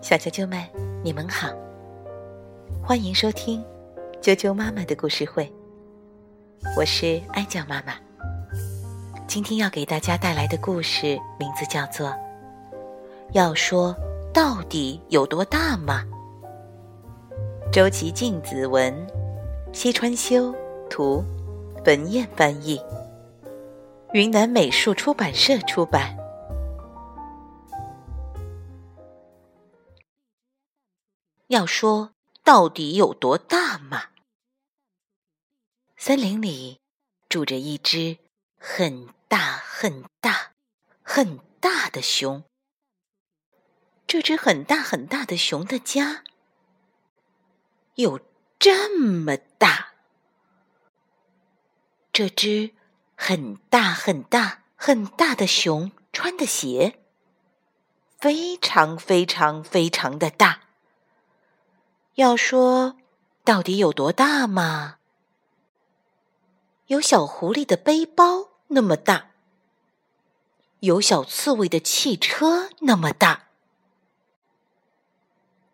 小啾啾们，你们好，欢迎收听啾啾妈妈的故事会。我是爱酱妈妈，今天要给大家带来的故事名字叫做《要说到底有多大吗》。周其静子文，西川修图，文燕翻译，云南美术出版社出版。要说到底有多大嘛？森林里住着一只很大很大很大的熊。这只很大很大的熊的家有这么大。这只很大很大很大的熊穿的鞋非常非常非常的大。要说到底有多大嘛？有小狐狸的背包那么大，有小刺猬的汽车那么大。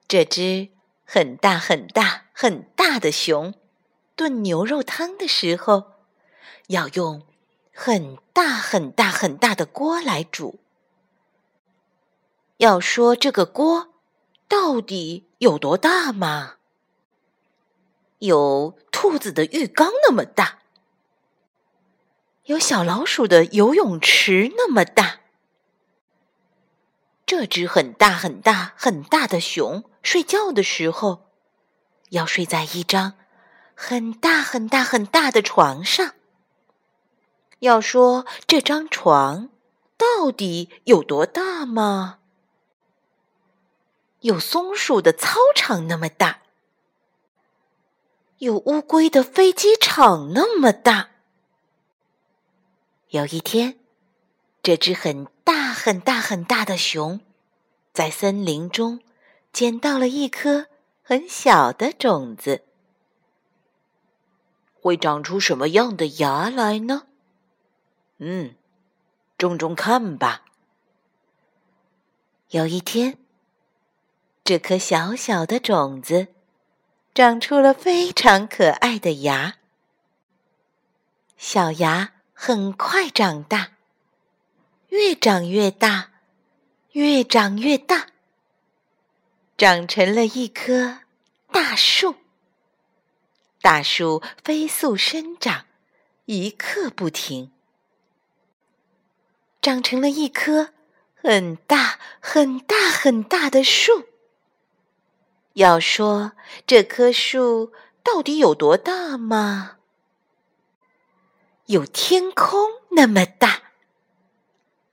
这只很大很大很大的熊炖牛肉汤的时候，要用很大很大很大的锅来煮。要说这个锅。到底有多大吗？有兔子的浴缸那么大，有小老鼠的游泳池那么大。这只很大很大很大的熊睡觉的时候，要睡在一张很大很大很大的床上。要说这张床到底有多大吗？有松鼠的操场那么大，有乌龟的飞机场那么大。有一天，这只很大很大很大的熊，在森林中捡到了一颗很小的种子，会长出什么样的芽来呢？嗯，种种看吧。有一天。这颗小小的种子长出了非常可爱的芽，小芽很快长大，越长越大，越长越大，长成了一棵大树。大树飞速生长，一刻不停，长成了一棵很大很大很大的树。要说这棵树到底有多大吗？有天空那么大。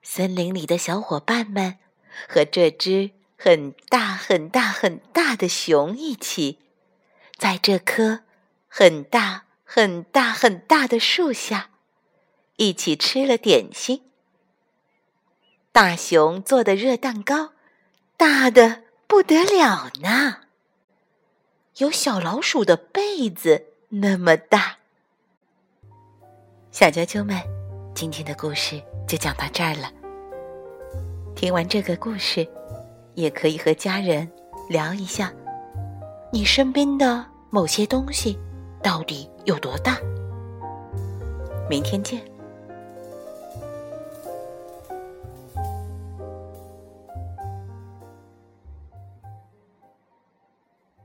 森林里的小伙伴们和这只很大很大很大的熊一起，在这棵很大很大很大的树下，一起吃了点心。大熊做的热蛋糕，大的不得了呢。有小老鼠的被子那么大，小啾啾们，今天的故事就讲到这儿了。听完这个故事，也可以和家人聊一下，你身边的某些东西到底有多大。明天见。